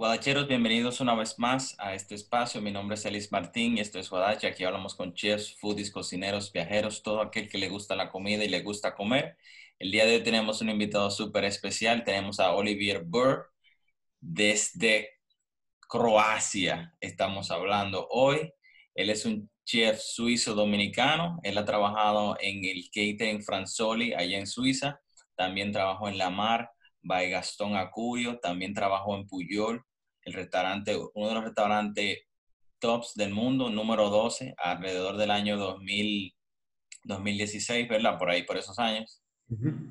Guadacheros, bienvenidos una vez más a este espacio. Mi nombre es Elis Martín y esto es Guadache. Aquí hablamos con chefs, foodies, cocineros, viajeros, todo aquel que le gusta la comida y le gusta comer. El día de hoy tenemos un invitado súper especial. Tenemos a Olivier Burr desde Croacia. Estamos hablando hoy. Él es un chef suizo dominicano. Él ha trabajado en el catering Franzoli allá en Suiza. También trabajó en La Mar, by Gastón Acurio. También trabajó en Puyol el restaurante, uno de los restaurantes tops del mundo, número 12, alrededor del año 2000, 2016, ¿verdad? Por ahí, por esos años.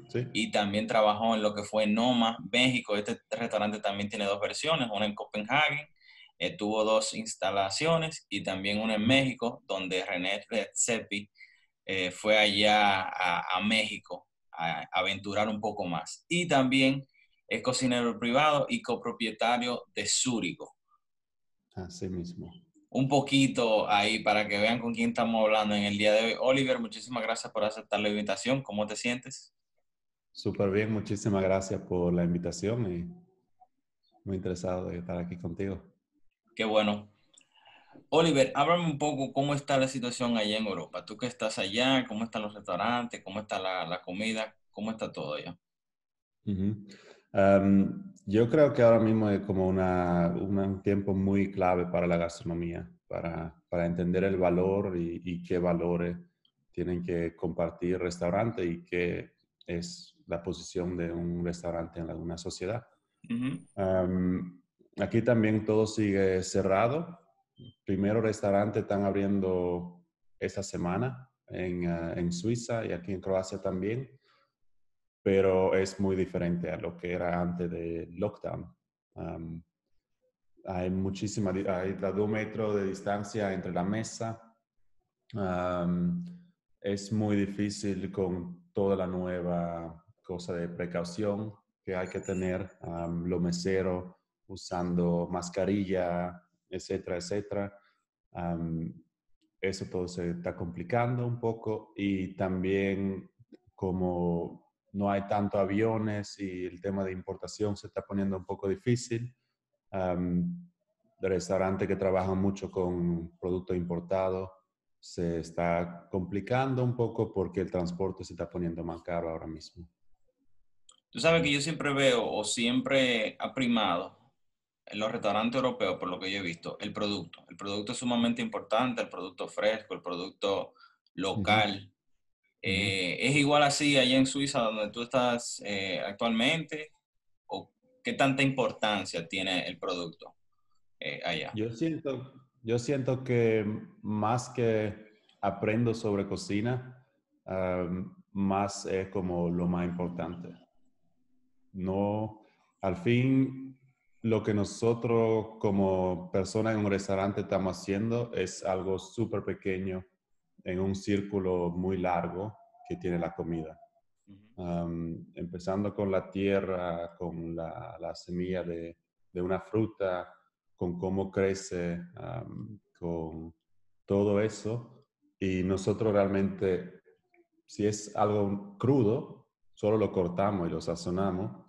sí. Y también trabajó en lo que fue Noma, México. Este restaurante también tiene dos versiones, una en Copenhague, eh, tuvo dos instalaciones y también una en México, donde René Redzepi eh, fue allá a, a México a, a aventurar un poco más. Y también es cocinero privado y copropietario de Zúrico. Así mismo. Un poquito ahí para que vean con quién estamos hablando en el día de hoy. Oliver, muchísimas gracias por aceptar la invitación. ¿Cómo te sientes? Súper bien, muchísimas gracias por la invitación y muy interesado de estar aquí contigo. Qué bueno. Oliver, háblame un poco cómo está la situación allá en Europa. Tú que estás allá, cómo están los restaurantes, cómo está la, la comida, cómo está todo allá. Uh yo creo que ahora mismo es como una, un tiempo muy clave para la gastronomía, para, para entender el valor y, qué valores tienen que compartir restaurante y qué es la posición de un restaurante en alguna sociedad. aquí también todo sigue cerrado. Primero restaurante están abriendo esta semana en, ah, en Suiza y aquí en Croacia también pero es muy diferente a lo que era antes del lockdown. hay muchísima, hay dos metros de distancia entre la mesa. es muy difícil con toda la nueva cosa de precaución que hay que tener, lo mesero usando mascarilla, etcétera, etcétera. eso todo se está complicando un poco y también como no hay tanto aviones y el tema de importación se está poniendo un poco difícil. Um, restaurantes que trabajan mucho con producto importado se está complicando un poco porque el transporte se está poniendo más caro ahora mismo. Tú sabes que yo siempre veo o siempre ha primado en los restaurantes europeos, por lo que yo he visto, el producto. El producto es sumamente importante, el producto fresco, el producto local. Eh, ¿Es igual así allá en Suiza donde tú estás eh, actualmente? ¿O qué tanta importancia tiene el producto eh, allá? Yo siento, yo siento que más que aprendo sobre cocina, más es como lo más importante. No, al fin, lo que nosotros como personas en un restaurante estamos haciendo es algo súper pequeño en un círculo muy largo que tiene la comida. empezando con la tierra, con la, semilla de, una fruta, con cómo crece, con todo eso. Y nosotros realmente, si es algo crudo, solo lo cortamos y lo sazonamos.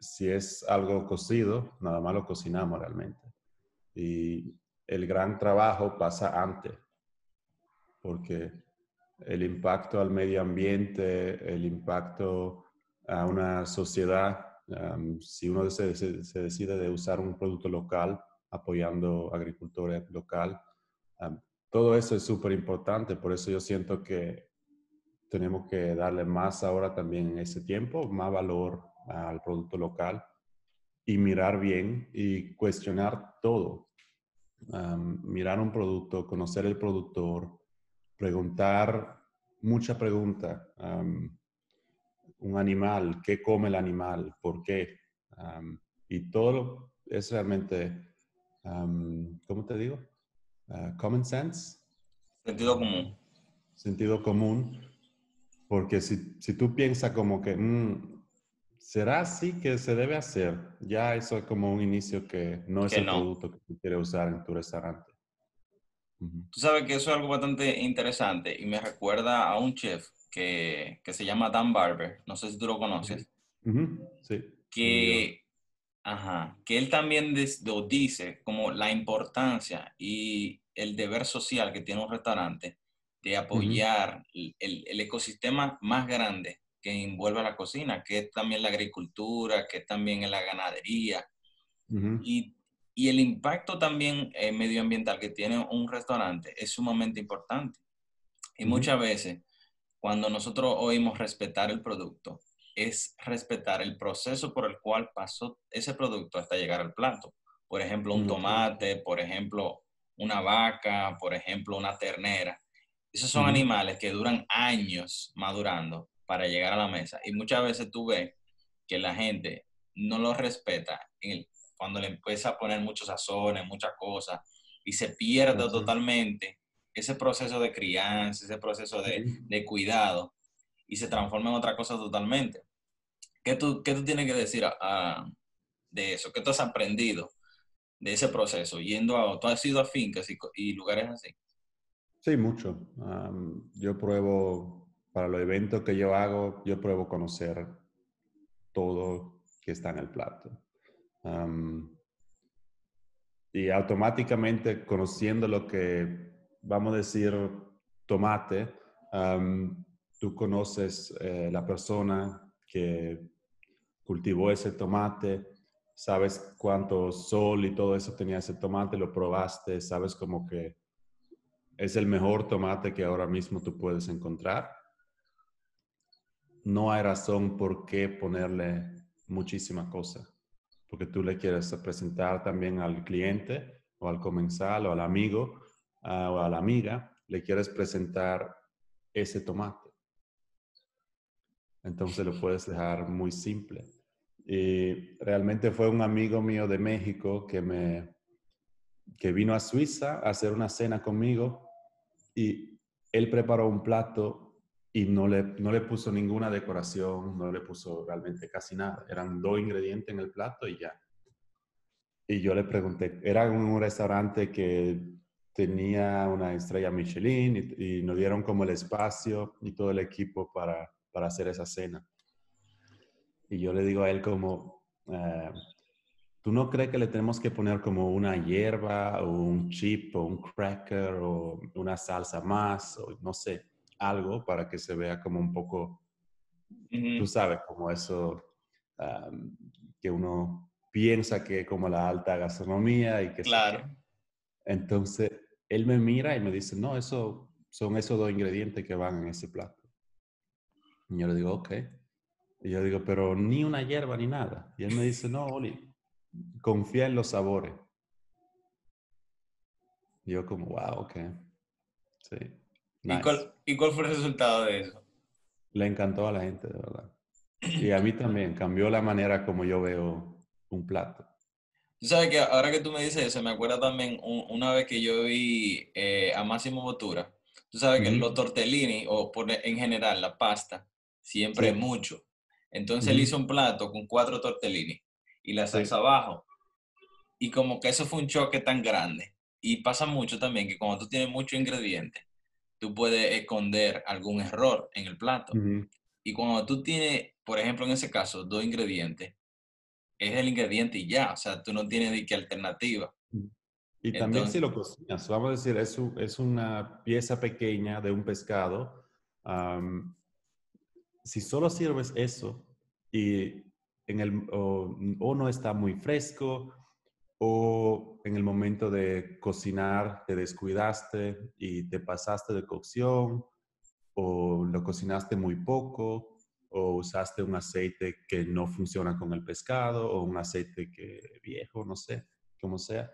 si es algo cocido, nada más lo cocinamos realmente. Y el gran trabajo pasa antes porque el impacto al medio ambiente, el impacto a una sociedad, si uno se, decide de usar un producto local, apoyando agricultura local, todo eso es súper importante, por eso yo siento que tenemos que darle más ahora también en ese tiempo, más valor al producto local y mirar bien y cuestionar todo. mirar un producto, conocer el productor, preguntar mucha pregunta. un animal, ¿qué come el animal? ¿Por qué? y todo es realmente, ¿cómo te digo? Ah, common sense. Sentido común. Sentido común. Porque si, si tú piensas como que, mm, ¿será así que se debe hacer? Ya eso es como un inicio que no es el producto que tú quieres usar en tu restaurante. Tú sabes que eso es algo bastante interesante y me recuerda a un chef que, que se llama Dan Barber, no sé si tú lo conoces, sí. que Ajá, que él también lo dice como la importancia y el deber social que tiene un restaurante de apoyar el, ecosistema más grande que envuelve a la cocina, que es también la agricultura, que es también la ganadería. y, el impacto también eh, medioambiental que tiene un restaurante es sumamente importante. Y muchas veces, cuando nosotros oímos respetar el producto, es respetar el proceso por el cual pasó ese producto hasta llegar al plato. Por ejemplo, un tomate, por ejemplo, una vaca, por ejemplo, una ternera. Esos son animales que duran años madurando para llegar a la mesa. Y muchas veces tú ves que la gente no lo respeta cuando le empieza a poner muchos sazones, muchas cosas, y se pierde totalmente ese proceso de crianza, ese proceso de, cuidado, y se transforma en otra cosa totalmente. ¿Qué tú, qué tú tienes que decir de eso? ¿Qué tú has aprendido de ese proceso? Yendo a, tú has ido a fincas y lugares así. Sí, mucho. yo pruebo, para los eventos que yo hago, yo pruebo conocer todo que está en el plato. Y automáticamente conociendo lo que, vamos a decir, tomate, tú conoces eh, la persona que cultivó ese tomate, sabes cuánto sol y todo eso tenía ese tomate, lo probaste, sabes como que es el mejor tomate que ahora mismo tú puedes encontrar. No hay razón por qué ponerle muchísima cosa, porque tú le quieres presentar también al cliente o al comensal o al amigo ah, o a la amiga, le quieres presentar ese tomate. Entonces lo puedes dejar muy simple. Y realmente fue un amigo mío de México que me que vino a Suiza a hacer una cena conmigo y él preparó un plato y no le, no le puso ninguna decoración, no le puso realmente casi nada. Eran dos ingredientes en el plato y ya. Y yo le pregunté, era un restaurante que tenía una estrella Michelin y, nos dieron como el espacio y todo el equipo para, para, hacer esa cena. Y yo le digo a él como, eh, ¿Tú no crees que le tenemos que poner como una hierba o un chip o un cracker o una salsa más o no sé, algo para que se vea como un poco, tú sabes, como eso que uno piensa que como la alta gastronomía y que... Claro. Entonces, él me mira y me dice, no, eso son esos dos ingredientes que van en ese plato. Y yo le digo, ok. Y yo digo, pero ni una hierba ni nada. Y él me dice, no, Oli, confía en los sabores. Yo como, wow, ok. Sí. ¿Y, cuál, ¿Y, cuál, fue el resultado de eso? Le encantó a la gente, de verdad. Y a mí también, cambió la manera como yo veo un plato. Tú sabes que ahora que tú me dices eso, me acuerda también una vez que yo vi eh, a Máximo Botura. Tú sabes que los tortellini, o por, en general la pasta, siempre es mucho. Entonces él hizo un plato con cuatro tortellini y la salsa abajo. Y como que eso fue un choque tan grande. Y pasa mucho también que cuando tú tienes muchos ingredientes, tú puedes esconder algún error en el plato. Y cuando tú tienes, por ejemplo, en ese caso, dos ingredientes, es el ingrediente y ya, o sea, tú no tienes ni qué alternativa. Y también si lo cocinas, vamos a decir, es, es una pieza pequeña de un pescado. si solo sirves eso y en el, o, no está muy fresco o en el momento de cocinar te descuidaste y te pasaste de cocción o lo cocinaste muy poco o usaste un aceite que no funciona con el pescado o un aceite que viejo, no sé, como sea.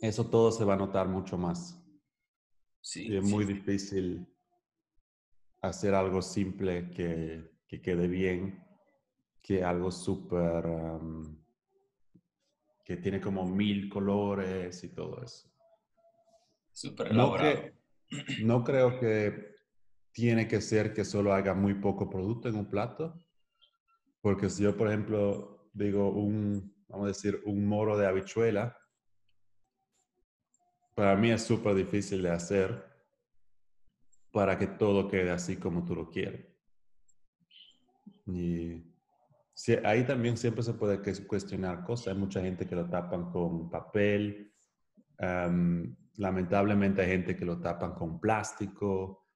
eso todo se va a notar mucho más. Sí, es muy difícil hacer algo simple que, que quede bien que algo súper, que tiene como mil colores y todo eso. Súper elaborado. No, creo que tiene que ser que solo haga muy poco producto en un plato, porque si yo, por ejemplo, digo un, vamos a decir, un moro de habichuela, para mí es súper difícil de hacer para que todo quede así como tú lo quieres. Y Sí, ahí también siempre se puede cuestionar cosas. Hay mucha gente que lo tapan con papel. lamentablemente hay gente que lo tapan con plástico.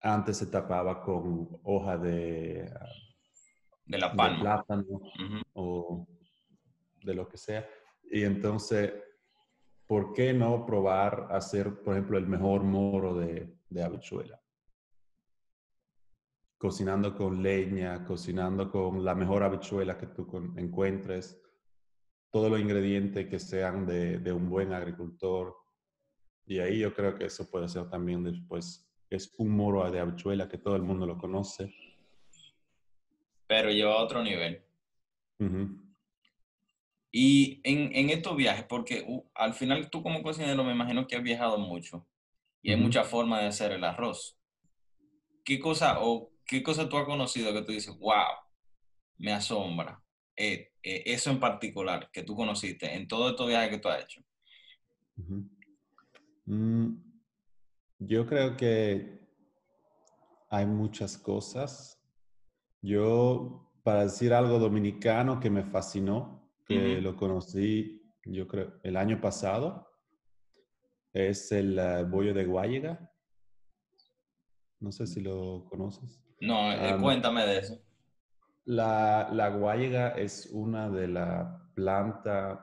Antes se tapaba con hoja de, de la palma. plátano o de lo que sea. Y entonces, ¿por qué no probar hacer, por ejemplo, el mejor moro de, de habichuela? Cocinando con leña, cocinando con la mejor habichuela que tú encuentres, todos los ingredientes que sean de, de un buen agricultor. Y ahí yo creo que eso puede ser también después, es un moro de habichuela que todo el mundo lo conoce. Pero lleva a otro nivel. Y en, en, estos viajes, porque uh, al final tú como cocinero me imagino que has viajado mucho y hay muchas formas de hacer el arroz. ¿Qué cosa o qué cosa tú has conocido que tú dices, wow, me asombra? Eh, eh, eso en particular que tú conociste en todo estos viajes que tú has hecho. Mm, yo creo que hay muchas cosas. Yo, para decir algo dominicano que me fascinó, que lo conocí, yo creo, el año pasado. Es el uh, bollo de Guayiga. No sé si lo conoces. No, eh, cuéntame de eso. La, la guayiga es una de las plantas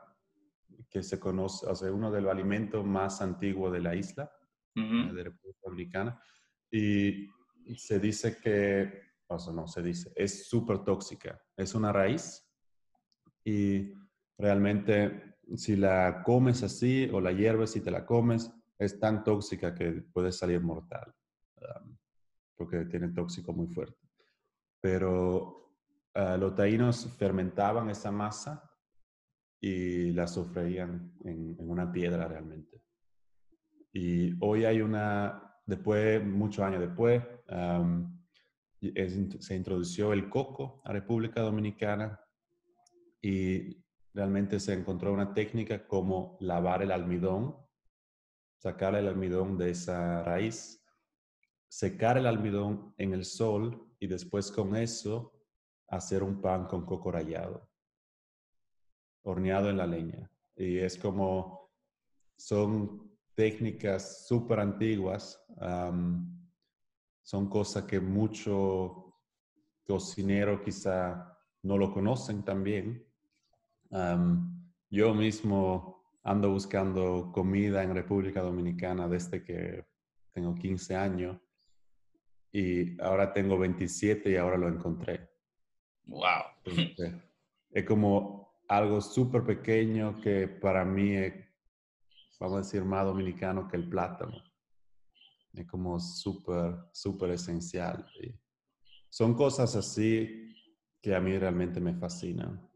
que se conoce, o sea, uno de los alimentos más antiguos de la isla, de República Dominicana. Y se dice que, o sea, no, se dice, es súper tóxica. Es una raíz y realmente si la comes así o la hierves y te la comes, es tan tóxica que puede salir mortal, porque tiene tóxico muy fuerte. Pero ah, los taínos fermentaban esa masa y la sofreían en, una piedra realmente. Y hoy hay una, después, muchos años después, se introdució el coco a República Dominicana y realmente se encontró una técnica como lavar el almidón, sacar el almidón de esa raíz, secar el almidón en el sol y después con eso hacer un pan con coco rallado, horneado en la leña. Y es como, son técnicas súper antiguas, son cosas que mucho cocinero quizá no lo conocen también, yo mismo ando buscando comida en República Dominicana desde que tengo 15 años y ahora tengo 27 y ahora lo encontré. Wow. es como algo súper pequeño que para mí es, vamos a decir, más dominicano que el plátano. Es como súper, súper esencial. son cosas así que a mí realmente me fascinan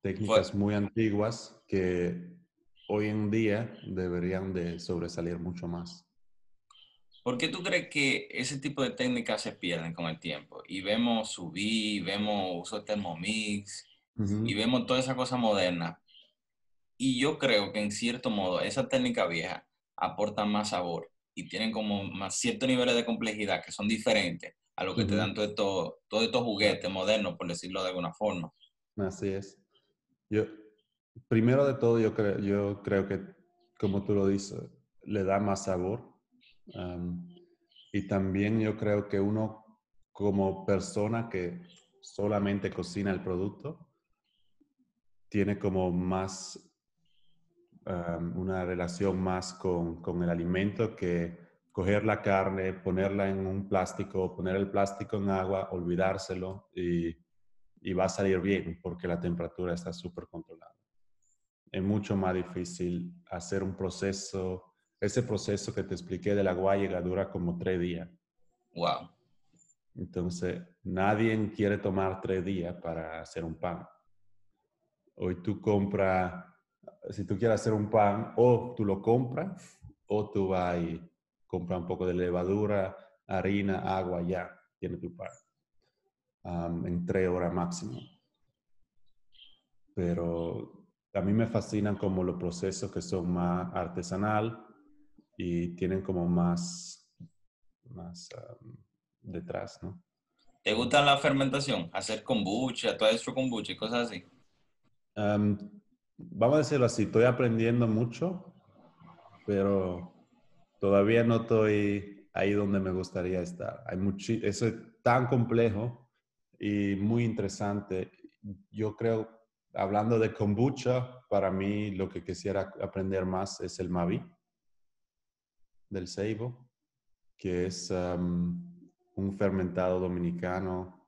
técnicas muy antiguas que hoy en día deberían de sobresalir mucho más. ¿Por qué tú crees que ese tipo de técnicas se pierden con el tiempo? Y vemos subir, vemos uso de Thermomix, y vemos toda esa cosa moderna. Y yo creo que en cierto modo esa técnica vieja aporta más sabor y tienen como más ciertos niveles de complejidad que son diferentes a lo que te dan todos estos todo estos juguetes modernos, por decirlo de alguna forma. Así es. Yo, primero de todo, yo creo, yo creo que, como tú lo dices, le da más sabor. Y también yo creo que uno, como persona que solamente cocina el producto, tiene como más, una relación más con, con el alimento que coger la carne, ponerla en un plástico, poner el plástico en agua, olvidárselo y y va a salir bien porque la temperatura está súper controlada. Es mucho más difícil hacer un proceso, ese proceso que te expliqué de la guayega dura como tres días. Wow. Entonces, nadie quiere tomar tres días para hacer un pan. Hoy tú compras, si tú quieres hacer un pan, o tú lo compras, o tú vas y compras un poco de levadura, harina, agua, ya, tiene tu pan en tres horas máximo. Pero a mí me fascinan como los procesos que son más artesanal y tienen como más, más detrás, ¿no? ¿Te gusta la fermentación? Hacer kombucha, todo eso kombucha y cosas así. vamos a decirlo así, estoy aprendiendo mucho, pero todavía no estoy ahí donde me gustaría estar. Hay mucho, eso es tan complejo y muy interesante. Yo creo, hablando de kombucha, para mí lo que quisiera aprender más es el Mavi del Seibo, que es un fermentado dominicano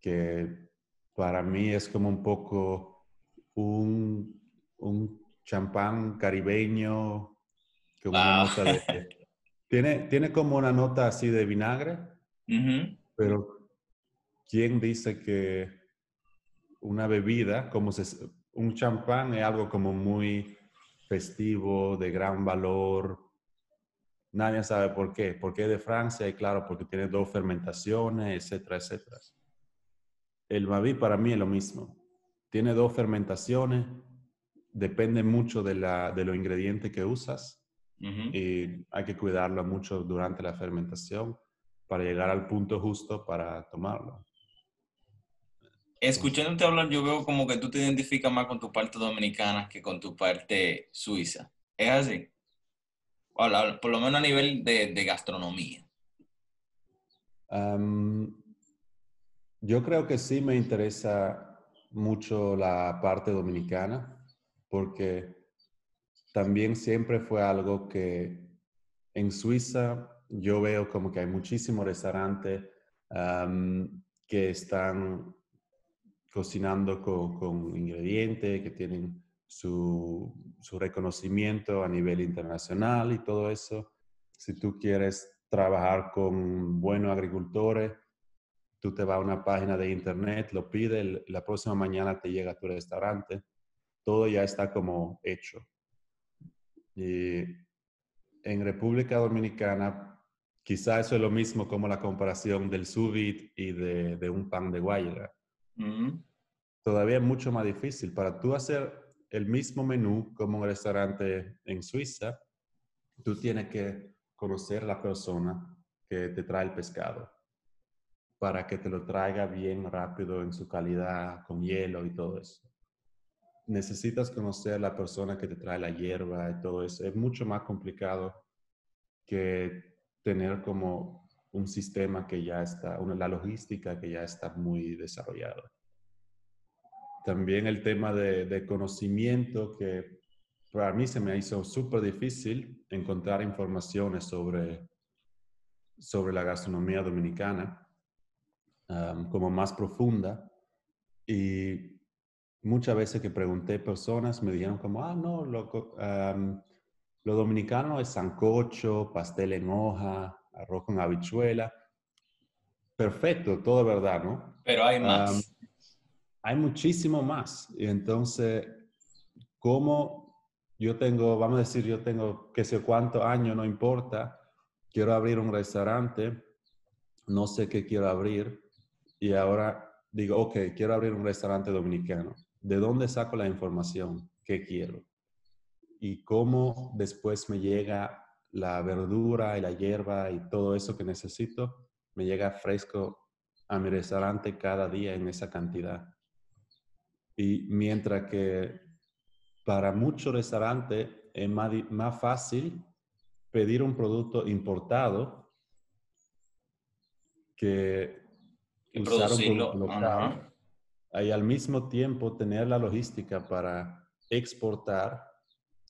que para mí es como un poco un, un champán caribeño, tiene, tiene como una nota así de vinagre, pero ¿quién dice que una bebida, como se, un champán es algo como muy festivo, de gran valor, Nadie sabe por qué. ¿Por qué de Francia? Y claro, porque tiene dos fermentaciones, etcétera, etcétera. El Mavi para mí es lo mismo. Tiene dos fermentaciones, depende mucho de, la, de los ingredientes que usas y hay que cuidarlo mucho durante la fermentación para llegar al punto justo para tomarlo. Escuchándote hablar, yo veo como que tú te identificas más con tu parte dominicana que con tu parte suiza. ¿Es así? Por lo menos a nivel de, gastronomía. yo creo que sí me interesa mucho la parte dominicana, porque también siempre fue algo que en Suiza yo veo como que hay muchísimos restaurantes que están cocinando con, con ingredientes, que tienen su, reconocimiento a nivel internacional y todo eso. Si tú quieres trabajar con buenos agricultores, tú te vas a una página de internet, lo pides, la próxima mañana te llega a tu restaurante, todo ya está como hecho. Y en República Dominicana, quizá eso es lo mismo como la comparación del sous y de, un pan de guayra. Todavía es mucho más difícil. Para tú hacer el mismo menú como un restaurante en Suiza, tú tienes que conocer la persona que te trae el pescado para que te lo traiga bien rápido en su calidad, con hielo y todo eso. Necesitas conocer la persona que te trae la hierba y todo eso. Es mucho más complicado que tener como un sistema que ya está, una, la logística que ya está muy desarrollada también el tema de, conocimiento que para mí se me hizo súper difícil encontrar informaciones sobre, sobre la gastronomía dominicana como más profunda. Y muchas veces que pregunté personas me dijeron como, ah, no, lo, lo dominicano es sancocho, pastel en hoja, arroz con habichuela. Perfecto, todo verdad, ¿no? Pero hay más hay muchísimo más. Y entonces, como yo tengo, vamos a decir, yo tengo que sé cuántos años, no importa, quiero abrir un restaurante, no sé qué quiero abrir, y ahora digo, ok, quiero abrir un restaurante dominicano. ¿De dónde saco la información? ¿Qué quiero? Y cómo después me llega la verdura y la hierba y todo eso que necesito, me llega fresco a mi restaurante cada día en esa cantidad. Y mientras que para muchos restaurantes es más, más fácil pedir un producto importado que usar un producto local. Y al mismo tiempo tener la logística para exportar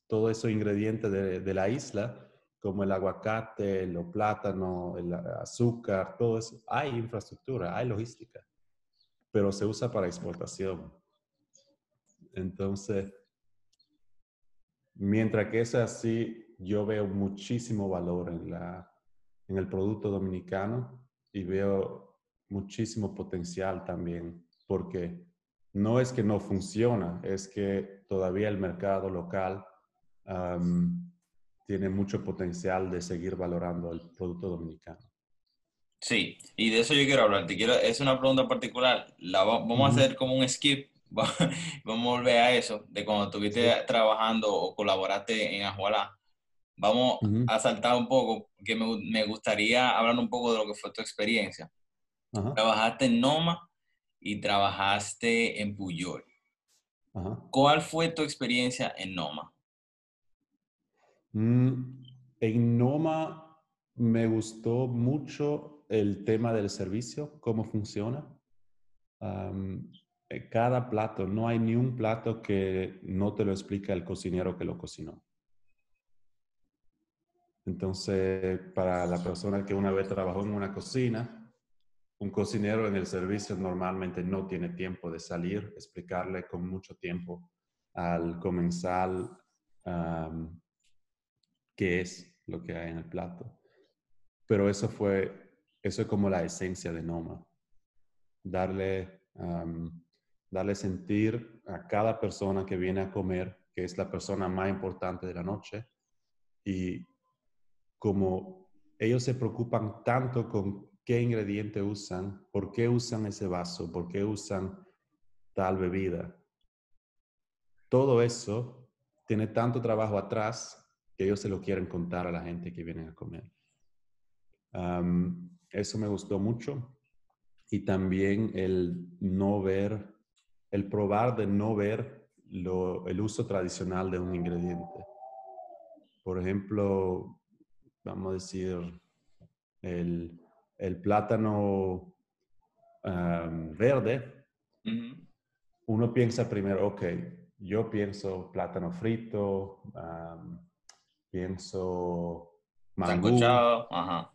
todos esos ingredientes de, de la isla, como el aguacate, los plátanos, el azúcar, todo eso. Hay infraestructura, hay logística, pero se usa para exportación. Entonces, mientras que es así, yo veo muchísimo valor en, la, en el producto dominicano y veo muchísimo potencial también, porque no es que no funciona, es que todavía el mercado local tiene mucho potencial de seguir valorando el producto dominicano. Sí, y de eso yo quiero hablar. Te quiero, es una pregunta particular. La, vamos a hacer como un skip vamos a volver a eso, de cuando estuviste trabajando o colaboraste en Ajualá. Vamos a saltar un poco, que me, me, gustaría hablar un poco de lo que fue tu experiencia. trabajaste en Noma y trabajaste en Puyol. ¿Cuál fue tu experiencia en Noma? Mm, en Noma me gustó mucho el tema del servicio, cómo funciona. Cada plato, no hay ni un plato que no te lo explica el cocinero que lo cocinó. Entonces, para la persona que una vez trabajó en una cocina, un cocinero en el servicio normalmente no tiene tiempo de salir, explicarle con mucho tiempo al comensal qué es lo que hay en el plato. Pero eso fue, eso es como la esencia de Noma. Darle, darle sentir a cada persona que viene a comer que es la persona más importante de la noche y como ellos se preocupan tanto con qué ingrediente usan, por qué usan ese vaso, por qué usan tal bebida. Todo eso tiene tanto trabajo atrás que ellos se lo quieren contar a la gente que viene a comer. eso me gustó mucho. Y también el no ver, el probar de no ver el uso tradicional de un ingrediente. Por ejemplo, vamos a decir, el, el plátano verde, uno piensa primero, ok, yo pienso plátano frito, pienso mangú, ajá.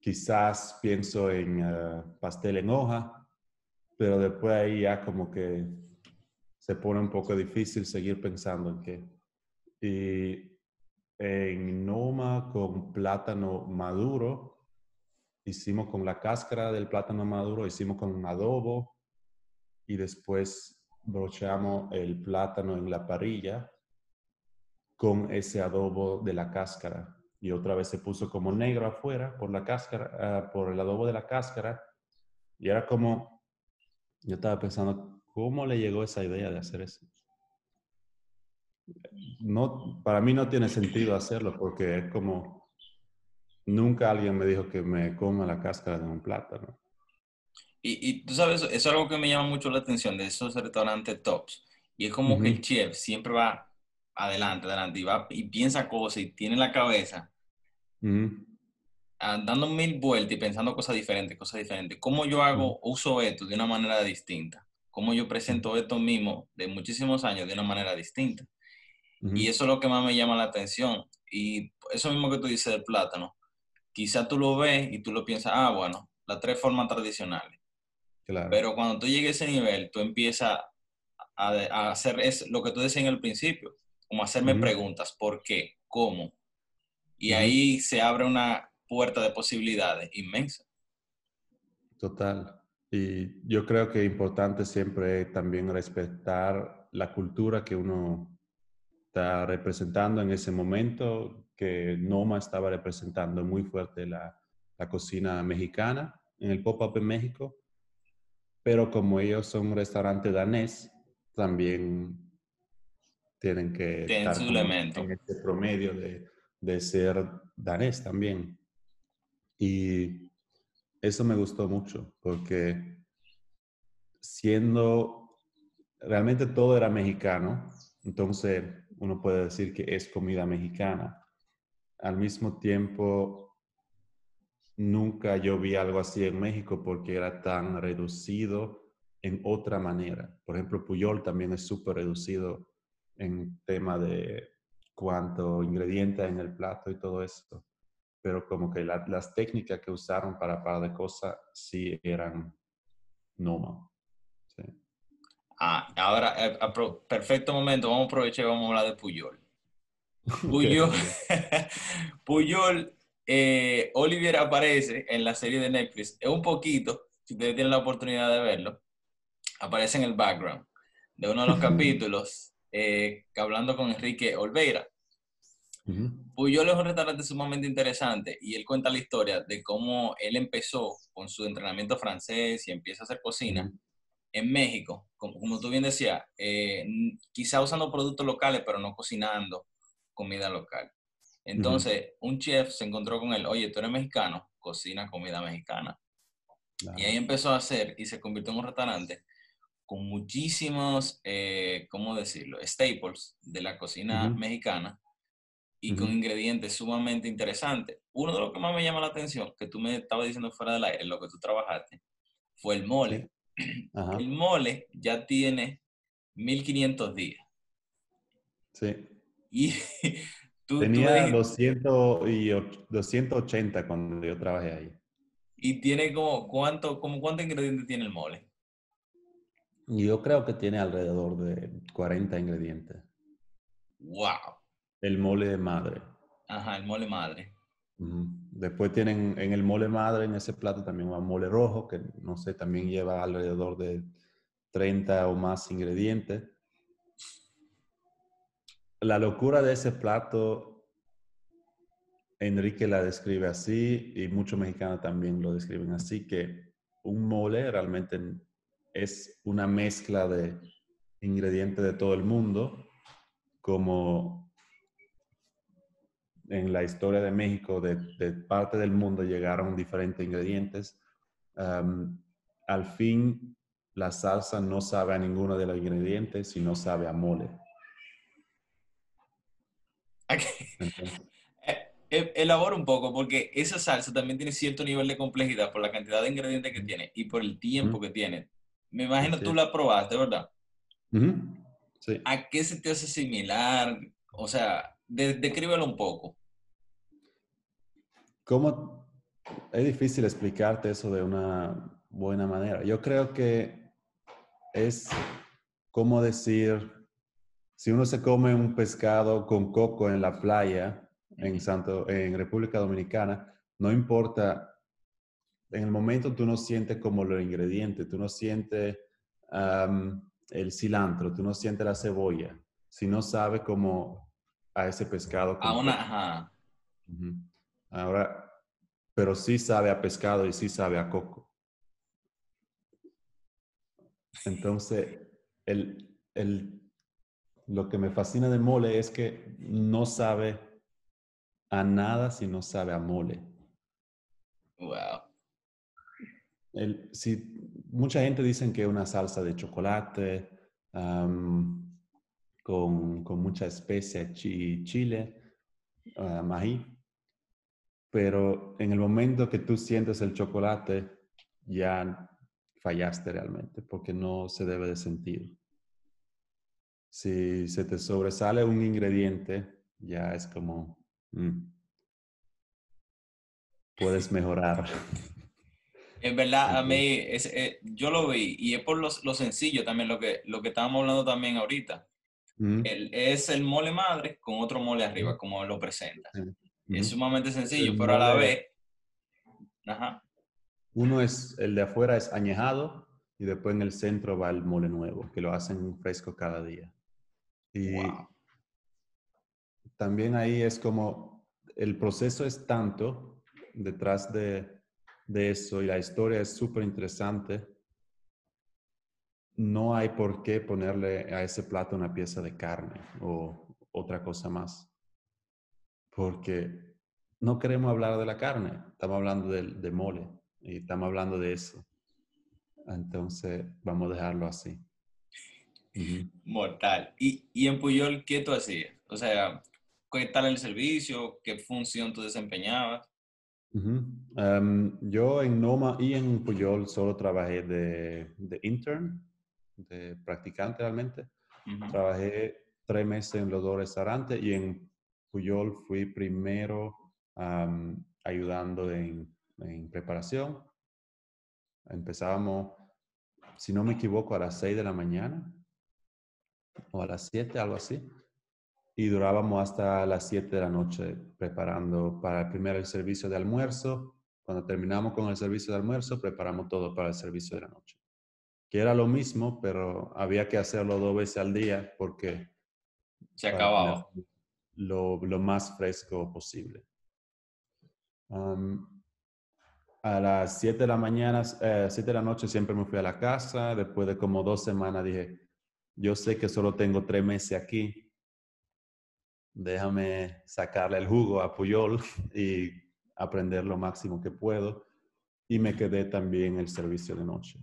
quizás pienso en eh, pastel en hoja, pero después ahí ya como que se pone un poco difícil seguir pensando en qué. Y en Noma con plátano maduro, hicimos con la cáscara del plátano maduro, hicimos con un adobo y después brocheamos el plátano en la parrilla con ese adobo de la cáscara. Y otra vez se puso como negro afuera por la cáscara, ah, por el adobo de la cáscara. Y era como, yo estaba pensando, ¿cómo le llegó esa idea de hacer eso? No, para mí no tiene sentido hacerlo porque es como, Nunca alguien me dijo que me coma la cáscara de un plátano. Y, y tú sabes, eso es algo que me llama mucho la atención de esos restaurantes tops. Y es como que el chef siempre va adelante, adelante, y, va, y piensa cosas y tiene la cabeza dando mil vueltas y pensando cosas diferentes, cosas diferentes. ¿Cómo yo hago, uso esto de una manera distinta? ¿Cómo yo presento esto mismo de muchísimos años de una manera distinta? Y eso es lo que más me llama la atención. Y eso mismo que tú dices del plátano quizá tú lo ves y tú lo piensas, ah, bueno, las tres formas tradicionales. Claro. Pero cuando tú llegues a ese nivel, tú empiezas a, hacer es lo que tú decías en el principio, como hacerme preguntas, ¿por qué? ¿Cómo? Y ahí se abre una puerta de posibilidades inmensa. Total. Y yo creo que es importante siempre también respetar la cultura que uno está representando en ese momento, que Noma estaba representando muy fuerte la, cocina mexicana en el pop-up en México, pero como ellos son un restaurante danés, también tienen que estar en este promedio de, de ser danés también. Y eso me gustó mucho, porque siendo, realmente todo era mexicano, entonces uno puede decir que es comida mexicana, al mismo tiempo, nunca yo vi algo así en México porque era tan reducido en otra manera. Por ejemplo, Puyol también es súper reducido en tema de cuánto ingrediente en el plato y todo esto. Pero como que las técnicas que usaron para par de cosas sí eran normal. Ah, ahora, eh, perfecto momento, vamos a aprovechar y vamos a hablar de Puyol. Puyol, Puyol eh, Olivier aparece en la serie de Netflix, es un poquito, si ustedes tienen la oportunidad de verlo, aparece en el background de uno de los capítulos, eh, hablando con Enrique Olveira. Puyol es un restaurante sumamente interesante y él cuenta la historia de cómo él empezó con su entrenamiento francés y empieza a hacer cocina en México, como, tú bien decías, eh, quizá usando productos locales, pero no cocinando comida local. Entonces, un chef se encontró con él, oye, tú eres mexicano, cocina comida mexicana. Y ahí empezó a hacer y se convirtió en un restaurante con muchísimos, eh, ¿cómo decirlo?, staples de la cocina mexicana y con ingredientes sumamente interesantes. Uno de los que más me llama la atención, que tú me estabas diciendo fuera del aire, lo que tú trabajaste, fue el mole. El mole ya tiene 1500 días. Sí. Y tú, Tenía 200 y 280 cuando yo trabajé ahí. ¿Y tiene como cuánto, como cuántos ingredientes tiene el mole? Yo creo que tiene alrededor de 40 ingredientes. ¡Wow! El mole de madre. Ajá, el mole madre. Después tienen en el mole madre, en ese plato también va mole rojo, que no sé, también lleva alrededor de 30 o más ingredientes. La locura de ese plato, Enrique la describe así y muchos mexicanos también lo describen así, que un mole realmente es una mezcla de ingredientes de todo el mundo, como en la historia de México, de, parte del mundo llegaron diferentes ingredientes. al fin, la salsa no sabe a ninguno de los ingredientes, sino sabe a mole. Eh, eh, elabora un poco, porque esa salsa también tiene cierto nivel de complejidad por la cantidad de ingredientes que tiene y por el tiempo que tiene. Me imagino tú la probaste, ¿verdad? Sí. ¿A qué se te hace similar? O sea, descríbelo un poco. ¿Cómo? Es difícil explicarte eso de una buena manera. Yo creo que es como decir, si uno se come un pescado con coco en la playa, en, Santo, en República Dominicana, no importa en el momento tú no sientes como los ingredientes, tú no sientes el cilantro, tú no sientes la cebolla, si no sabes como a ese pescado. A una, ajá. Ahora, pero sí sabe a pescado y sí sabe a coco. Entonces, el, el, lo que me fascina de mole es que no sabe a nada si no sabe a mole. Wow si, mucha gente dice que una salsa de chocolate con, con, mucha especia y chile, uh, pero en el momento que tú sientes el chocolate, ya fallaste realmente, porque no se debe de sentir. Si se te sobresale un ingrediente, ya es como, mm, puedes mejorar. En verdad, a mí, es, eh, yo lo vi y es por lo, sencillo también, lo que, lo que estábamos hablando también ahorita. Mm. es el mole madre con otro mole arriba, como lo presenta. Es sumamente sencillo, pero a la vez... Ajá. Uno es, el de afuera es añejado y después en el centro va el mole nuevo, que lo hacen fresco cada día. Y también ahí es como, el proceso es tanto detrás de de eso y la historia es súper interesante, no hay por qué ponerle a ese plato una pieza de carne o otra cosa más. Porque no queremos hablar de la carne, estamos hablando de, mole y estamos hablando de eso. Entonces, vamos a dejarlo así. Mortal. ¿Y, ¿Y en Puyol qué tú hacías? O sea, ¿qué tal el servicio? ¿Qué función tú desempeñabas? Em, yo en Noma y en Puyol solo trabajé de, de intern, de practicante realmente. Trabajé tres meses en los dos restaurantes y en Puyol fui primero ayudando en, en, preparación. Empezábamos, si no me equivoco, a las seis de la mañana o a las siete, algo así y durábamos hasta las 7 de la noche preparando para el primer el servicio de almuerzo. Cuando terminamos con el servicio de almuerzo, preparamos todo para el servicio de la noche. Que era lo mismo, pero había que hacerlo dos veces al día porque... Se acababa. Lo, más fresco posible. a las 7 de la mañana, eh, 7 de la noche siempre me fui a la casa. Después de como dos semanas dije, yo sé que solo tengo tres meses aquí, déjame sacarle el jugo a Puyol y aprender lo máximo que puedo. y me quedé también el servicio de noche,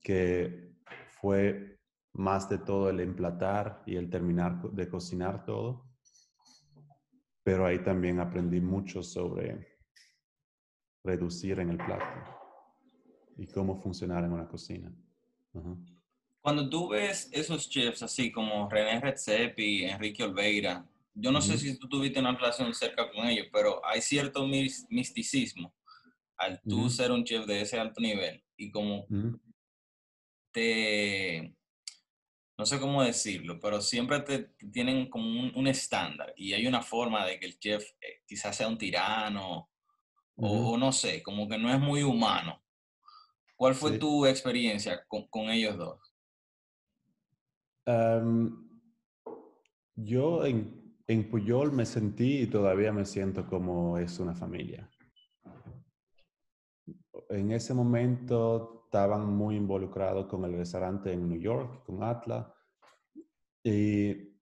que fue más de todo el emplatar y el terminar de cocinar todo. Pero ahí también aprendí mucho sobre reducir en el plato y cómo funcionar en una cocina. Cuando tú ves esos chefs así como René Redzepi Enrique Olveira, yo no sé si tú tuviste una relación cerca con ellos, pero hay cierto misticismo al tú ser un chef de ese alto nivel y como te, no sé cómo decirlo, pero siempre te, tienen como un, estándar y hay una forma de que el chef eh, quizás sea un tirano o, no sé, como que no es muy humano. ¿Cuál fue tu experiencia con, ellos dos? yo en, en Puyol me sentí y todavía me siento como es una familia. En ese momento estaban muy involucrados con el restaurante en New York, con Atlas. Y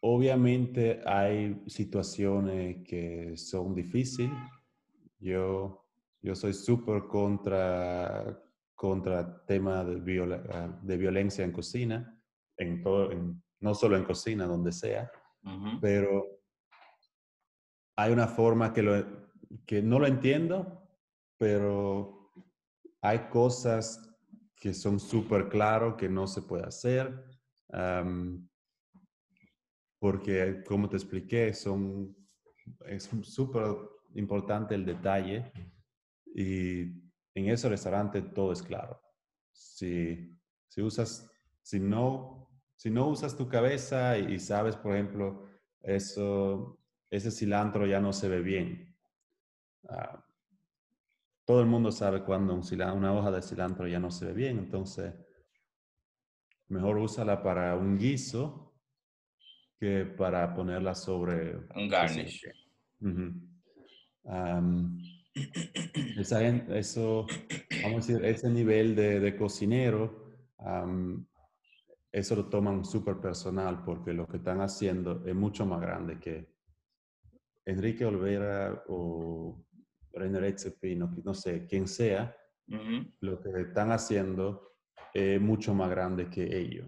obviamente hay situaciones que son difíciles. Yo, yo soy súper contra, contra tema de, de, violencia en cocina, en todo, no solo en cocina, donde sea, pero hay una forma que, lo, que no lo entiendo, pero hay cosas que son súper claros que no se puede hacer, porque como te expliqué, son, es súper importante el detalle y en ese restaurante todo es claro. Si, si usas, si no, si no usas tu cabeza y, sabes, por ejemplo, eso, ese cilantro ya no se ve bien. Ah, todo el mundo sabe cuando una hoja de cilantro ya no se ve bien, entonces mejor úsala para un guiso que para ponerla sobre un garnish. eso, vamos a decir, ese nivel de, cocinero, eso lo toman súper personal porque lo que están haciendo es mucho más grande que Enrique Olvera o Pino, no sé, quien sea, lo que están haciendo es mucho más grande que ellos.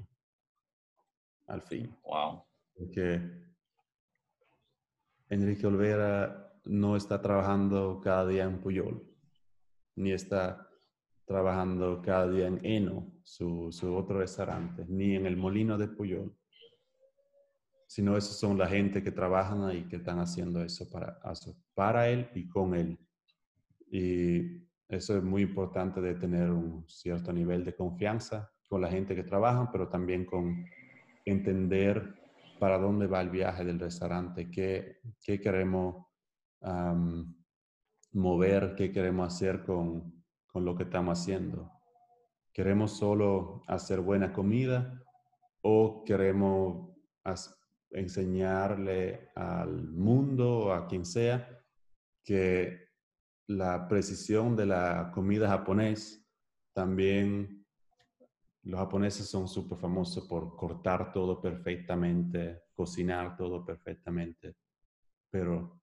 Al fin. Wow. Porque Enrique Olvera no está trabajando cada día en Puyol, ni está trabajando cada día en Eno, su, su otro restaurante, ni en el Molino de Puyol sino esos son la gente que trabajan ahí, que están haciendo eso para, para él y con él. Y eso es muy importante de tener un cierto nivel de confianza con la gente que trabaja, pero también con entender para dónde va el viaje del restaurante, qué, qué queremos mover, qué queremos hacer con, con lo que estamos haciendo. ¿Queremos solo hacer buena comida o queremos enseñarle al mundo a quien sea que la precisión de la comida japonés, también los japoneses son súper famosos por cortar todo perfectamente, cocinar todo perfectamente. Pero,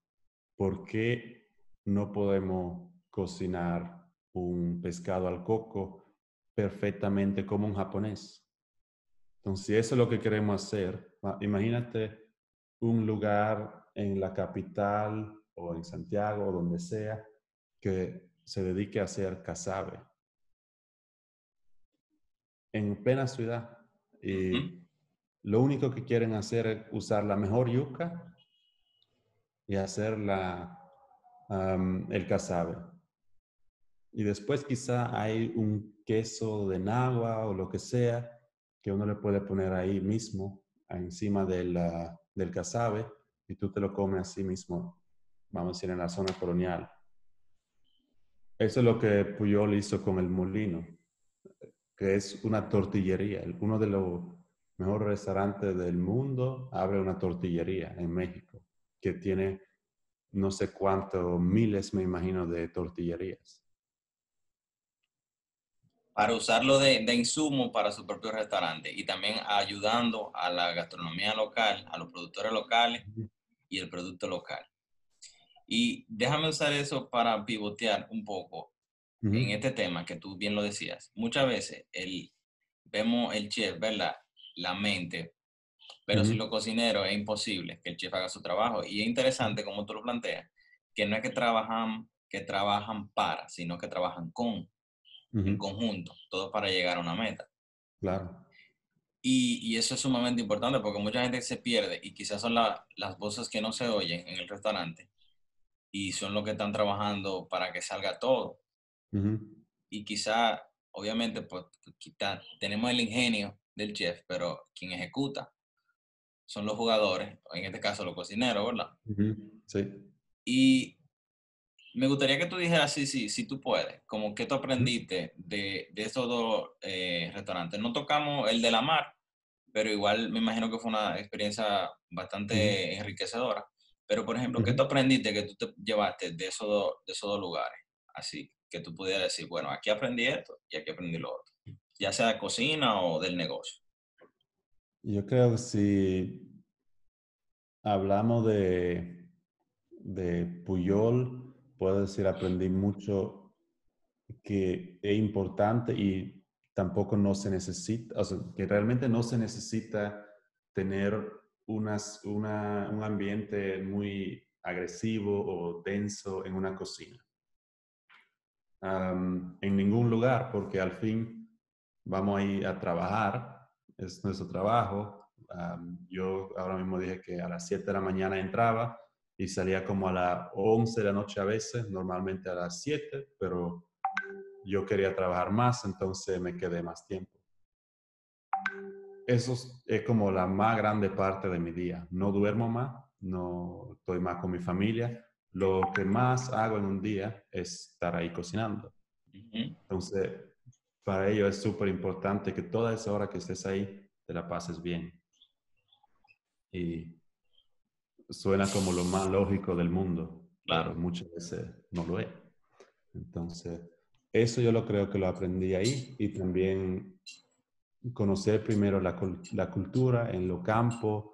¿por qué no podemos cocinar un pescado al coco perfectamente como un japonés? Entonces, si eso es lo que queremos hacer, imagínate un lugar en la capital o en Santiago o donde sea, que se dedique a hacer casabe en plena ciudad. Y lo único que quieren hacer es usar la mejor yuca y hacer la, el casabe. Y después quizá hay un queso de nagua o lo que sea que uno le puede poner ahí mismo, encima del, del casabe, y tú te lo comes así mismo, vamos a decir, en la zona colonial. Eso es lo que Puyol hizo con el molino, que es una tortillería. Uno de los mejores restaurantes del mundo abre una tortillería en México, que tiene no sé cuántos miles, me imagino, de tortillerías. Para usarlo de, insumo para su propio restaurante y también ayudando a la gastronomía local, a los productores locales y el producto local. Y déjame usar eso para pivotear un poco Ujú, en este tema que tú bien lo decías. Muchas veces el, vemos el chef, ¿verdad? La mente, pero si ujú, los cocineros es imposible que el chef haga su trabajo. Y es interesante como tú lo planteas, que no es que trabajan, que trabajan para, sino que trabajan con, en ujú, conjunto, todo para llegar a una meta. Claro. Y, y eso es sumamente importante porque mucha gente se pierde y quizás son la- las voces que no se oyen en el restaurante y son los que están trabajando para que salga todo. Ujú, Y quizá, obviamente, pues quita- tenemos el ingenio del chef, pero quien ejecuta son los jugadores, en este caso los cocineros, ¿verdad? ujú, Sí. Y me gustaría que tú dijeras, sí, sí, si tú puedes, como que tú aprendiste de, de estos dos eh, restaurantes. No tocamos el de la mar, pero igual me imagino que fue una experiencia bastante enriquecedora. Pero, por ejemplo, ¿qué tú aprendiste que tú te llevaste de esos dos, de esos dos lugares? Así que tú pudieras decir, bueno, aquí aprendí esto y aquí aprendí lo otro, ya sea de cocina o del negocio. Yo creo que si hablamos de, de Puyol, puedo decir, aprendí mucho que es importante y tampoco no se necesita, o sea, que realmente no se necesita tener unas, una, un ambiente muy agresivo o denso en una cocina. En ningún lugar, porque al fin vamos a ir a trabajar, es nuestro trabajo. Yo ahora mismo dije que a las 7 de la mañana entraba y salía como a las 11 de la noche a veces, normalmente a las 7, pero yo quería trabajar más, entonces me quedé más tiempo. Eso es, es como la más grande parte de mi día. No duermo más, no estoy más con mi familia. Lo que más hago en un día es estar ahí cocinando. Entonces, para ello es súper importante que toda esa hora que estés ahí te la pases bien. Y suena como lo más lógico del mundo, pero claro. muchas veces no lo es. Entonces, eso yo lo creo que lo aprendí ahí y también conocer primero la, la cultura en los campos,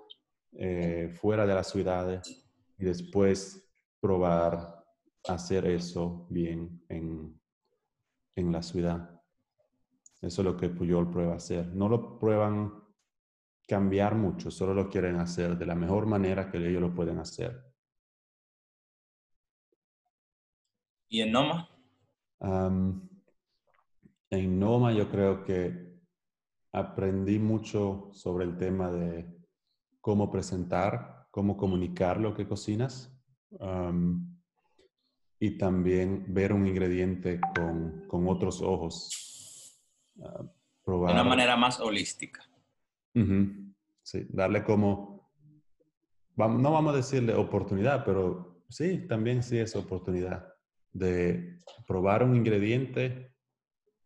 eh, fuera de las ciudades y después probar hacer eso bien en, en la ciudad. Eso es lo que Puyol prueba hacer. No lo prueban cambiar mucho, solo lo quieren hacer de la mejor manera que ellos lo pueden hacer. ¿Y en Noma? Um, en Noma yo creo que aprendí mucho sobre el tema de cómo presentar, cómo comunicar lo que cocinas um, y también ver un ingrediente con, con otros ojos. Uh, De una probar. manera más holística. Uh -huh, sí, darle como, no vamos a decirle oportunidad, pero sí, también sí es oportunidad de probar un ingrediente,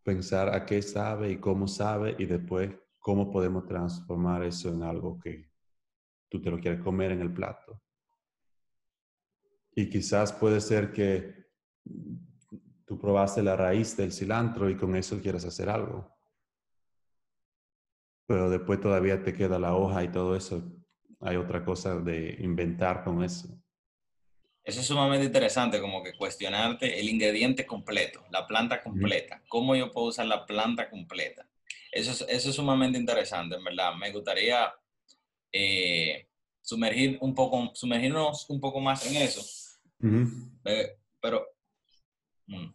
pensar a qué sabe y cómo sabe y después cómo podemos transformar eso en algo que tú te lo quieres comer en el plato. Y quizás puede ser que tú probaste la raíz del cilantro y con eso quieres hacer algo. Pero después todavía te queda la hoja y todo eso. Hay otra cosa de inventar con eso. Eso es sumamente interesante, como que cuestionarte el ingrediente completo, la planta completa. ¿Cómo yo puedo usar la planta completa? Eso es, eso es sumamente interesante, en verdad. Me gustaría eh, sumergir un poco, sumergirnos un poco más en eso. Eh, pero... Mm.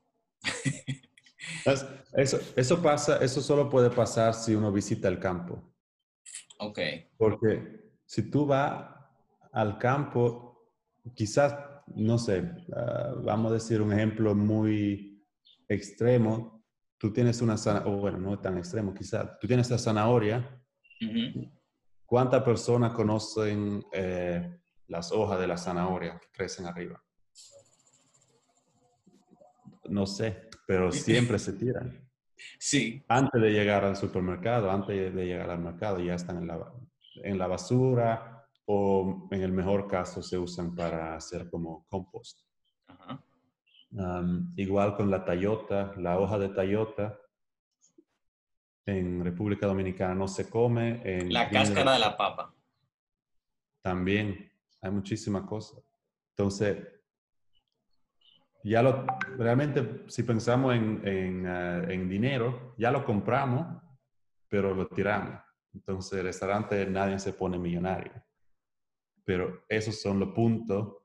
eso, eso pasa, eso solo puede pasar si uno visita el campo. Ok. Porque si tú vas al campo, quizás no sé, uh, vamos a decir un ejemplo muy extremo, tú tienes una zanahoria, o bueno, no tan extremo quizás, tú tienes la zanahoria, uh -huh. ¿cuántas personas conocen eh, las hojas de la zanahoria que crecen arriba? No sé, pero siempre se tiran. Sí. Antes de llegar al supermercado, antes de llegar al mercado, ya están en la, en la basura, o en el mejor caso se usan para hacer como compost. Uh -huh. um, igual con la tayota, la hoja de tayota en República Dominicana no se come. En la cáscara de la papa. También hay muchísimas cosas. Entonces, ya lo, realmente si pensamos en, en, ah, en dinero, ya lo compramos, pero lo tiramos. Entonces, el restaurante nadie se pone millonario. Pero esos son los puntos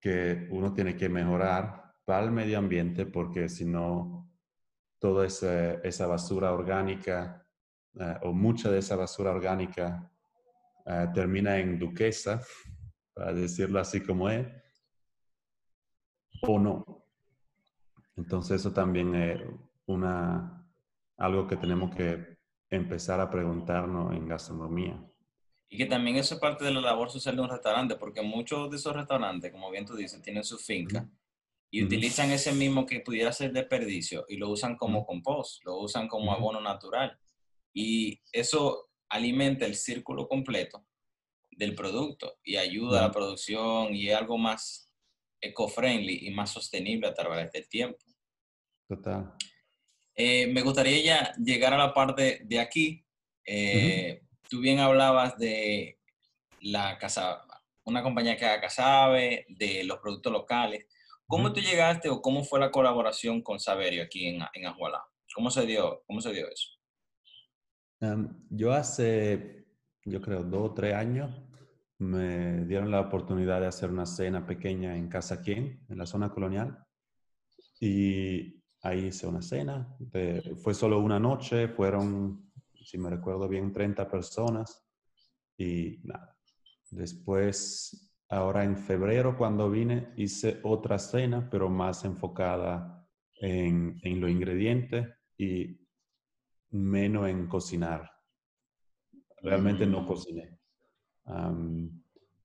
que uno tiene que mejorar para el medio ambiente, porque si no, toda esa, esa basura orgánica eh, o mucha de esa basura orgánica eh, termina en duquesa, para decirlo así como es, o no. Entonces eso también es una, algo que tenemos que empezar a preguntarnos en gastronomía. Y que también eso es parte de la labor social de un restaurante, porque muchos de esos restaurantes, como bien tú dices, tienen su finca y utilizan ese mismo que pudiera ser desperdicio y lo usan como compost, lo usan como abono natural. Y eso alimenta el círculo completo del producto y ayuda a la producción y es algo más eco-friendly y más sostenible a través del tiempo. Total. Eh, me gustaría ya llegar a la parte de aquí. Eh, Tú bien hablabas de la casa, una compañía que haga casabe, de los productos locales. ¿Cómo tú llegaste o cómo fue la colaboración con Saberio aquí en, en Ajualá? ¿Cómo se dio, cómo se dio eso? Yo hace, yo creo, dos o tres años me dieron la oportunidad de hacer una cena pequeña en Casa Quien, en la zona colonial. Y ahí hice una cena. fue solo una noche, fueron si me recuerdo bien, 30 personas y nada. Después, ahora en febrero, cuando vine, hice otra cena, pero más enfocada en, en los ingredientes y menos en cocinar. Realmente no mm. cociné.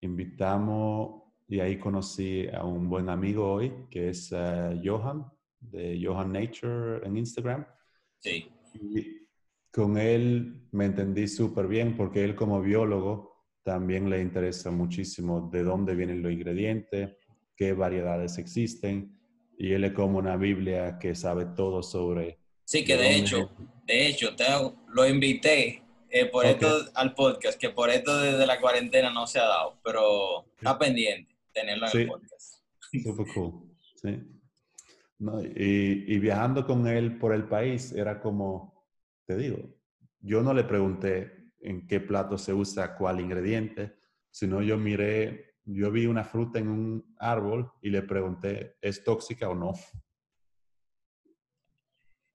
invitamos y ahí conocí a un buen amigo hoy, que es eh, Johan, de Johan Nature en Instagram. Sí con él me entendí súper bien porque él como biólogo también le interesa muchísimo de dónde vienen los ingredientes, qué variedades existen y él es como una Biblia que sabe todo sobre. Sí, que de, hecho, de hecho, lo invité eh, por esto al podcast, que por esto desde la cuarentena no se ha dado, pero está pendiente tenerlo en el podcast. Súper cool, sí. y, y viajando con él por el país era como te digo, yo no le pregunté en qué plato se usa cuál ingrediente, sino yo miré, yo vi una fruta en un árbol y le pregunté, ¿es tóxica o no?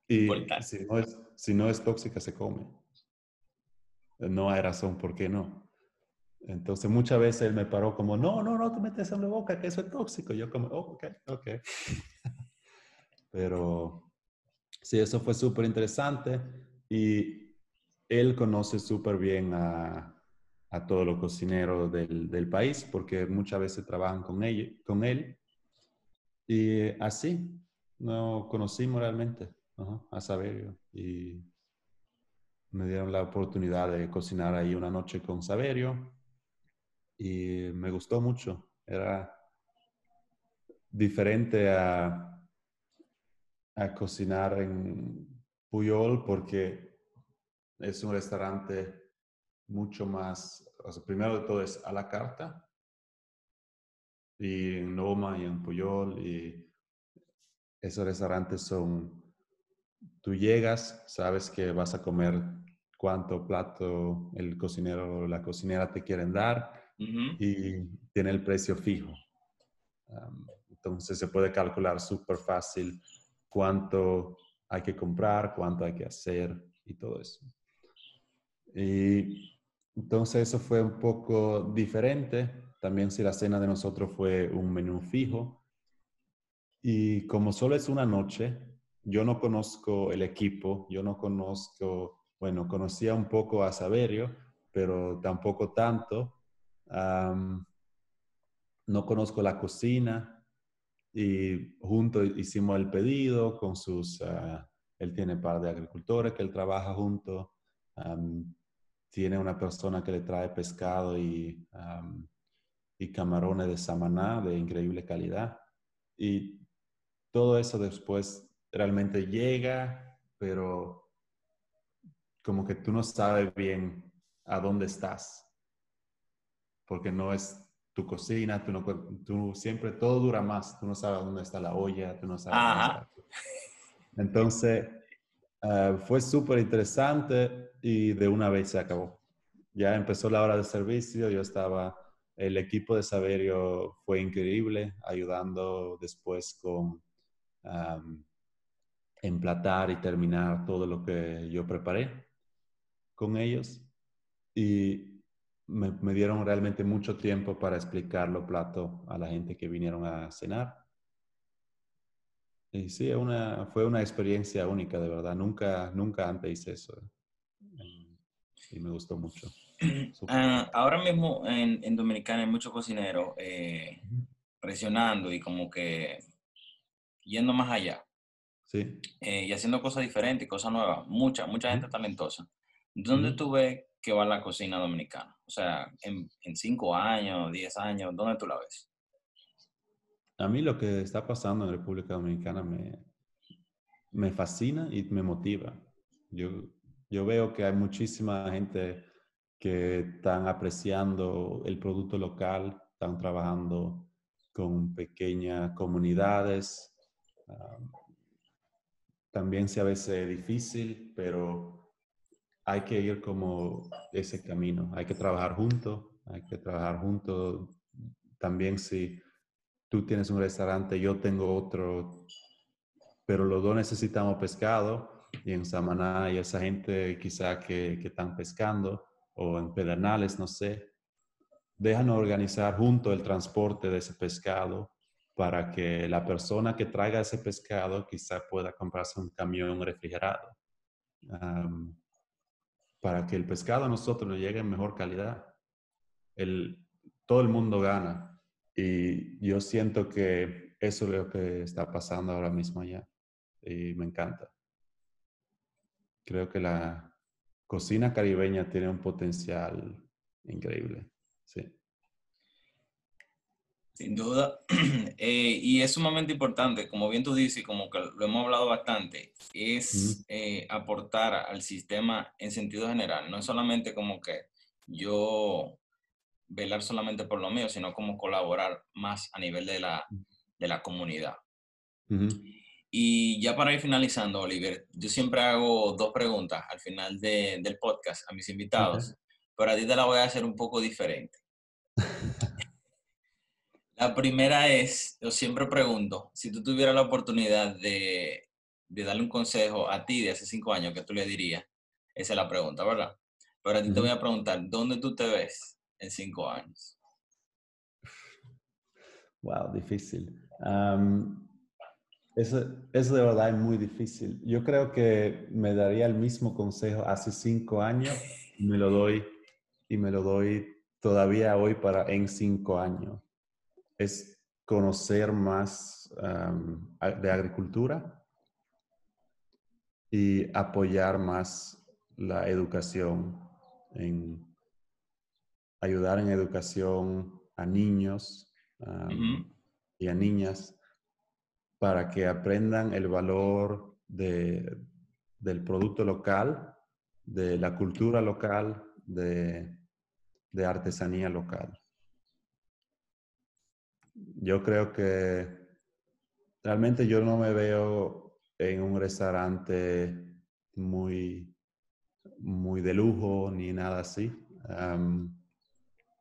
Y si no, es, si no es tóxica, se come. No hay razón por qué no. Entonces muchas veces él me paró como, no, no, no te metes en la boca, que eso es tóxico. Yo como, oh, ok, ok. Pero sí, eso fue súper interesante. Y él conoce súper bien a, todos los cocineros del, país porque muchas veces trabajan con, con él. Y así nos conocimos realmente a Saberio. Y me dieron la oportunidad de cocinar ahí una noche con Saberio. Y me gustó mucho. Era diferente a, a cocinar en Puyol porque es un restaurante mucho más, primero de todo es a la carta, y en Noma y en Puyol, y esos restaurantes son, tú llegas, sabes que vas a comer cuánto plato el cocinero o la cocinera te quieren dar y tiene el precio fijo. entonces se puede calcular súper fácil cuánto hay que comprar, cuánto hay que hacer y todo eso. Y entonces eso fue un poco diferente. También si la cena de nosotros fue un menú fijo. Y como solo es una noche, yo no conozco el equipo, yo no conozco, bueno, conocía un poco a Saberio, pero tampoco tanto. no conozco la cocina, y juntos hicimos el pedido con sus, ah, él tiene un par de agricultores que él trabaja junto, tiene una persona que le trae pescado y, y camarones de Samaná de increíble calidad. Y todo eso después realmente llega, pero como que tú no sabes bien a dónde estás, porque no es tu cocina, tú, no, tú siempre todo dura más, tú no sabes dónde está la olla, tú no sabes. Entonces, ah, fue súper interesante y de una vez se acabó. Ya empezó la hora de servicio, yo estaba, el equipo de Saberio fue increíble, ayudando después con emplatar y terminar todo lo que yo preparé con ellos. Y me, dieron realmente mucho tiempo para explicar los platos a la gente que vinieron a cenar. Y sí, una, fue una experiencia única, de verdad. Nunca, nunca antes hice eso. Y me gustó mucho. Ah, ahora mismo en, en, Dominicana hay muchos cocineros eh, presionando y como que yendo más allá. Sí. Eh, y haciendo cosas diferentes, cosas nuevas. Mucha, mucha gente talentosa. ¿Dónde tú ves que va la cocina dominicana? O sea, en, cinco años, diez años, ¿dónde tú la ves? A mí lo que está pasando en República Dominicana me, me fascina y me motiva. Yo, yo veo que hay muchísima gente que están apreciando el producto local, están trabajando con pequeñas comunidades. también se a veces difícil, pero hay que ir como ese camino, hay que trabajar juntos, hay que trabajar juntos. También si tú tienes un restaurante, yo tengo otro, pero los dos necesitamos pescado y en Samaná hay esa gente quizá que, que están pescando o en Pedernales, no sé. Déjanos organizar junto el transporte de ese pescado para que la persona que traiga ese pescado quizá pueda comprarse un camión refrigerado para que el pescado a nosotros nos llegue en mejor calidad. El, todo el mundo gana y yo siento que eso es lo que está pasando ahora mismo allá y me encanta. Creo que la cocina caribeña tiene un potencial increíble, sí. Sin duda. Eh, y es sumamente importante, como bien tú dices, y como que lo hemos hablado bastante, es eh, aportar al sistema en sentido general. No es solamente como que yo velar solamente por lo mío, sino como colaborar más a nivel de la, de la comunidad. Y ya para ir finalizando, Oliver, yo siempre hago dos preguntas al final del podcast a mis invitados, pero a ti te la voy a hacer un poco diferente. La primera es, yo siempre pregunto, si tú tuvieras la oportunidad de, darle un consejo a ti de hace cinco años, ¿qué tú le dirías? Esa es la pregunta, ¿verdad? Pero a ti te voy a preguntar, ¿dónde tú te ves en cinco años? Wow, difícil. eso, eso, de verdad es muy difícil. Yo creo que me daría el mismo consejo hace cinco años y me lo doy, y me lo doy todavía hoy para en cinco años es conocer más de agricultura y apoyar más la educación, en ayudar en educación a niños y a niñas para que aprendan el valor de, del producto local, de la cultura local, de artesanía local yo creo que realmente yo no me veo en un restaurante muy, muy de lujo ni nada así,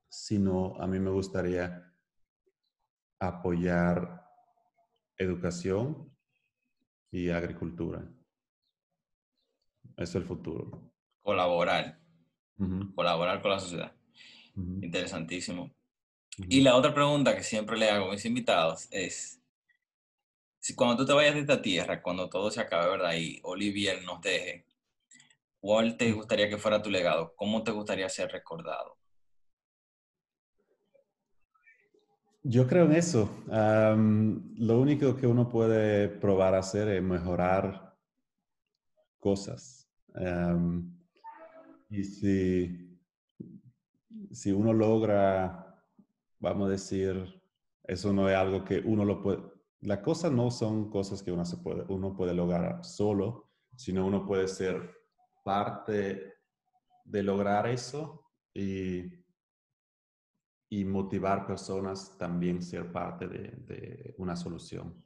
sino a mí me gustaría apoyar educación y agricultura. Eso es el futuro. Colaborar. Colaborar con la sociedad. Interesantísimo. Y la otra pregunta que siempre le hago a mis invitados es, si cuando tú te vayas de esta tierra, cuando todo se acabe, ¿verdad? Y Olivier nos deje, ¿cuál te gustaría que fuera tu legado? ¿Cómo te gustaría ser recordado? Yo creo en eso. lo único que uno puede probar a hacer es mejorar cosas. y si, si uno logra vamos a decir, eso no es algo que uno lo puede, las cosas no son cosas que uno, se puede, uno puede lograr solo, sino uno puede ser parte de lograr eso y y motivar personas también ser parte de, una solución.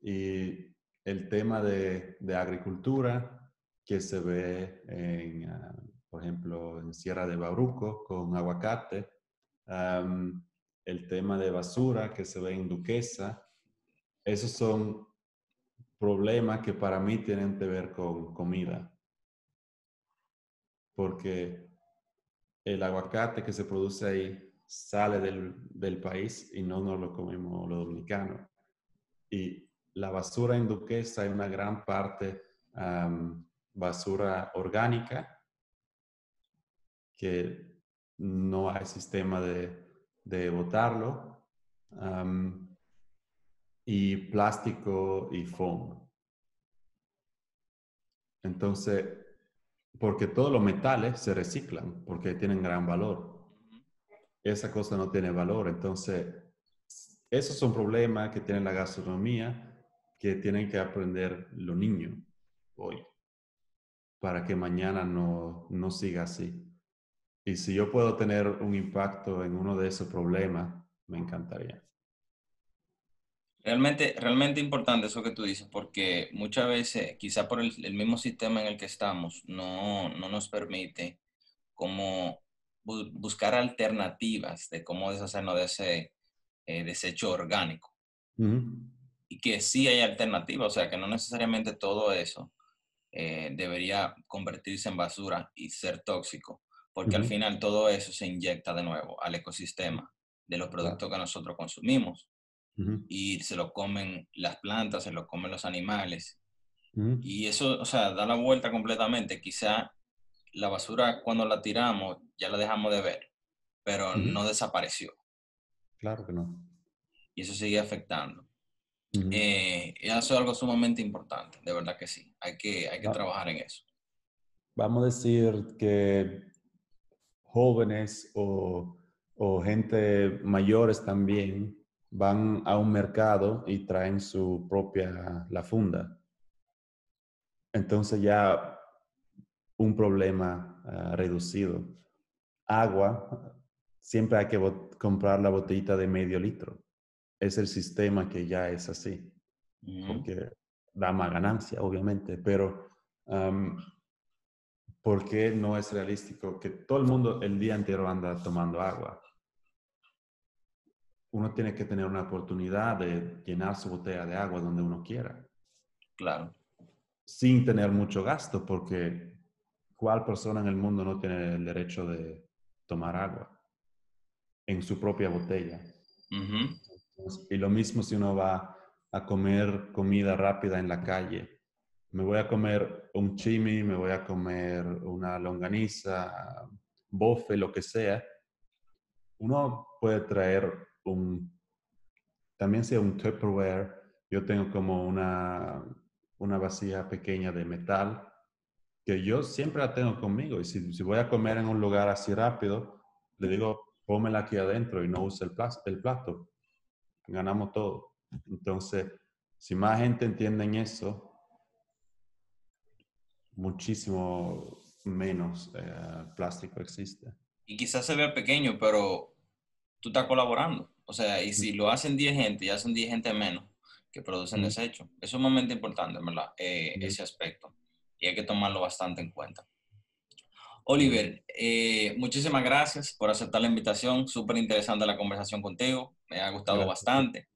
Y el tema de, agricultura que se ve en, ah, por ejemplo, en Sierra de Bauruco con aguacate, el tema de basura que se ve en Duquesa, esos son problemas que para mí tienen que ver con comida. Porque el aguacate que se produce ahí sale del, país y no nos lo comemos los dominicanos. Y la basura en Duquesa hay una gran parte basura orgánica que no hay sistema de, de botarlo y plástico y foam. Entonces, porque todos los metales se reciclan porque tienen gran valor. Esa cosa no tiene valor. Entonces, esos son problemas que tiene la gastronomía que tienen que aprender los niños hoy para que mañana no, no siga así. Y si yo puedo tener un impacto en uno de esos problemas, me encantaría. Realmente, realmente importante eso que tú dices, porque muchas veces, quizá por el, mismo sistema en el que estamos, no, no nos permite como buscar alternativas de cómo deshacernos de ese eh, desecho orgánico. Y que sí hay alternativas, o sea, que no necesariamente todo eso eh, debería convertirse en basura y ser tóxico, porque al final todo eso se inyecta de nuevo al ecosistema de los productos que nosotros consumimos y se lo comen las plantas, se lo comen los animales. Y eso, o sea, da la vuelta completamente. Quizá la basura cuando la tiramos ya la dejamos de ver, pero no desapareció. Claro que no. Y eso sigue afectando. Eh, eso es algo sumamente importante, de verdad que sí. Hay que, hay que trabajar en eso. Vamos a decir que jóvenes o, o gente mayores también van a un mercado y traen su propia, la funda. Entonces ya un problema ah, reducido. Agua, siempre hay que comprar la botellita de medio litro. Es el sistema que ya es así, porque da más ganancia, obviamente, pero ¿por qué no es realístico que todo el mundo el día entero anda tomando agua? uno tiene que tener una oportunidad de llenar su botella de agua donde uno quiera. Claro. Sin tener mucho gasto, porque ¿cuál persona en el mundo no tiene el derecho de tomar agua en su propia botella? y lo mismo si uno va a comer comida rápida en la calle. Me voy a comer un chimi, me voy a comer una longaniza, bofe, lo que sea. Uno puede traer un, también sea un Tupperware, yo tengo como una, una vasija pequeña de metal que yo siempre la tengo conmigo y si, si voy a comer en un lugar así rápido, le digo, pómela aquí adentro y no use el, el plato. Ganamos todo. Entonces, si más gente entiende eso, muchísimo menos eh, plástico existe. Y quizás se vea pequeño, pero tú estás colaborando. O sea, y si lo hacen 10 gente, ya son 10 gente menos que producen desecho. Eso es un momento importante, ¿verdad? Eh, ese aspecto. Y hay que tomarlo bastante en cuenta. Oliver, eh, muchísimas gracias por aceptar la invitación. Súper interesante la conversación contigo. Me ha gustado bastante.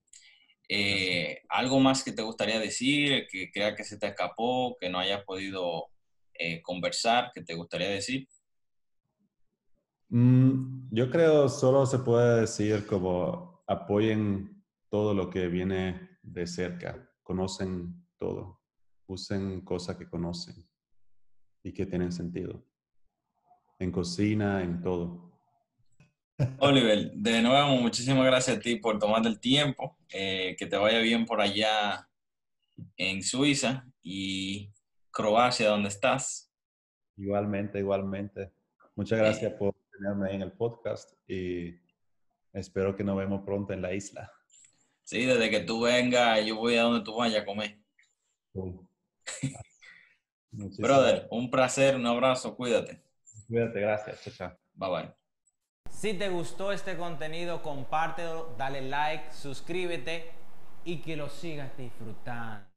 Eh, ¿Algo más que te gustaría decir, que crea que se te escapó, que no hayas podido conversar, que te gustaría decir? Mm, yo creo solo se puede decir como apoyen todo lo que viene de cerca, conocen todo, usen cosas que conocen y que tienen sentido. En cocina, en todo. Oliver, de nuevo, muchísimas gracias a ti por tomar el tiempo. Eh, que te vaya bien por allá en Suiza y Croacia, donde estás. Igualmente, igualmente. Muchas gracias por tenerme en el podcast y espero que nos vemos pronto en la isla. Sí, desde que tú vengas, yo voy a donde tú vayas a comer. Brother, un placer, un abrazo, cuídate. Cuídate, gracias. Chao, chao. Bye bye. Si te gustó este contenido, compártelo, dale like, suscríbete y que lo sigas disfrutando.